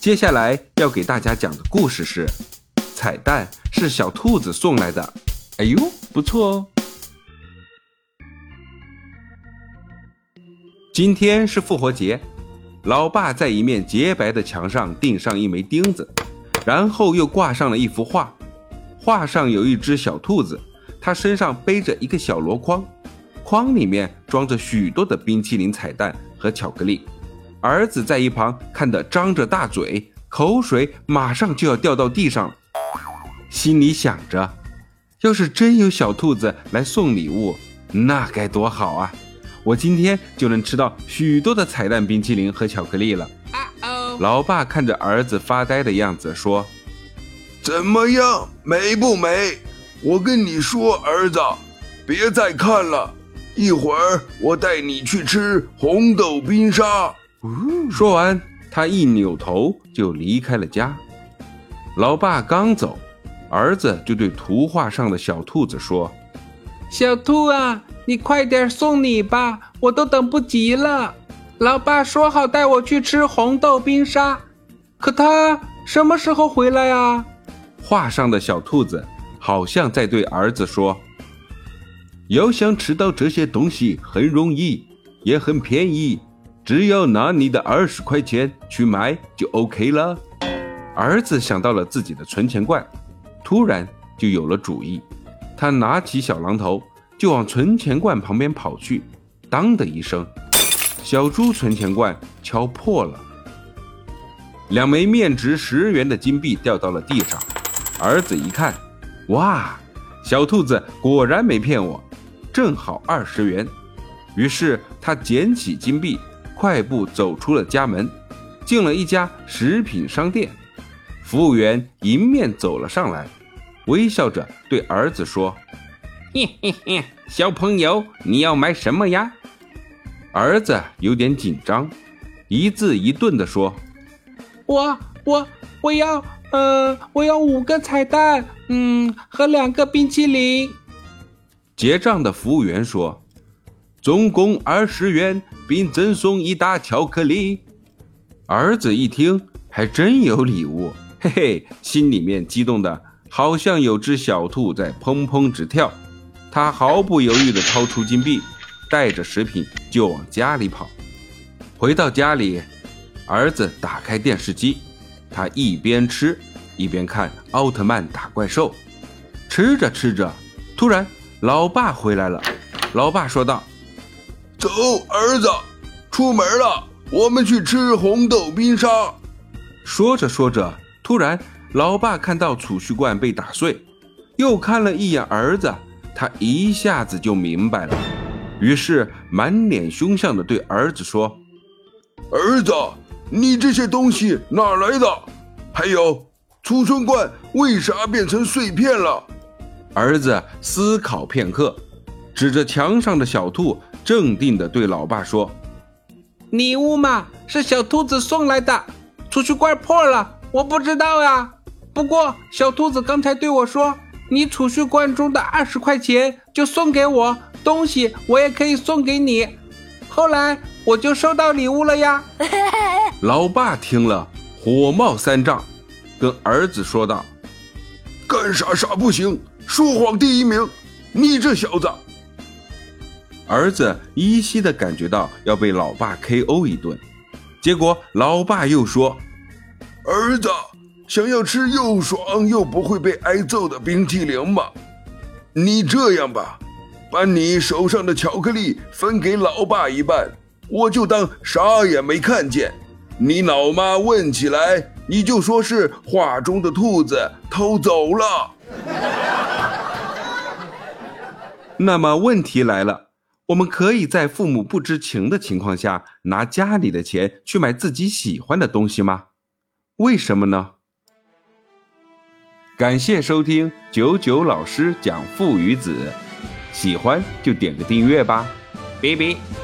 接下来要给大家讲的故事是：彩蛋是小兔子送来的。哎呦，不错哦！今天是复活节，老爸在一面洁白的墙上钉上一枚钉子，然后又挂上了一幅画。画上有一只小兔子，它身上背着一个小箩筐，筐里面装着许多的冰淇淋彩蛋和巧克力。儿子在一旁看得张着大嘴，口水马上就要掉到地上了，心里想着：要是真有小兔子来送礼物，那该多好啊！我今天就能吃到许多的彩蛋冰淇淋和巧克力了。老爸看着儿子发呆的样子说。怎么样，美不美？我跟你说，儿子，别再看了，一会儿我带你去吃红豆冰沙。说完，他一扭头就离开了家。老爸刚走，儿子就对图画上的小兔子说：“小兔啊，你快点送礼吧，我都等不及了。老爸说好带我去吃红豆冰沙，可他什么时候回来啊？”画上的小兔子好像在对儿子说：“要想吃到这些东西很容易，也很便宜，只要拿你的二十块钱去买就 OK 了。”儿子想到了自己的存钱罐，突然就有了主意。他拿起小榔头就往存钱罐旁边跑去，当的一声，小猪存钱罐敲破了，两枚面值十元的金币掉到了地上。儿子一看，哇，小兔子果然没骗我，正好二十元。于是他捡起金币，快步走出了家门，进了一家食品商店。服务员迎面走了上来，微笑着对儿子说：“嘿嘿嘿，小朋友，你要买什么呀？”儿子有点紧张，一字一顿地说：“我我我要。”呃，我要五个彩蛋，嗯，和两个冰淇淋。结账的服务员说：“总共二十元，并赠送一打巧克力。”儿子一听，还真有礼物，嘿嘿，心里面激动的好像有只小兔在砰砰直跳。他毫不犹豫地掏出金币，带着食品就往家里跑。回到家里，儿子打开电视机。他一边吃一边看奥特曼打怪兽，吃着吃着，突然老爸回来了。老爸说道：“走，儿子，出门了，我们去吃红豆冰沙。”说着说着，突然老爸看到储蓄罐被打碎，又看了一眼儿子，他一下子就明白了，于是满脸凶相的对儿子说：“儿子。”你这些东西哪来的？还有储存罐为啥变成碎片了？儿子思考片刻，指着墙上的小兔，镇定地对老爸说：“礼物嘛，是小兔子送来的。储蓄罐破了，我不知道呀。不过小兔子刚才对我说，你储蓄罐中的二十块钱就送给我，东西我也可以送给你。后来我就收到礼物了呀。”老爸听了，火冒三丈，跟儿子说道：“干啥啥不行，说谎第一名！你这小子！”儿子依稀的感觉到要被老爸 K.O. 一顿，结果老爸又说：“儿子，想要吃又爽又不会被挨揍的冰淇淋吗？你这样吧，把你手上的巧克力分给老爸一半，我就当啥也没看见。”你老妈问起来，你就说是画中的兔子偷走了。那么问题来了，我们可以在父母不知情的情况下拿家里的钱去买自己喜欢的东西吗？为什么呢？感谢收听九九老师讲父与子，喜欢就点个订阅吧，拜拜。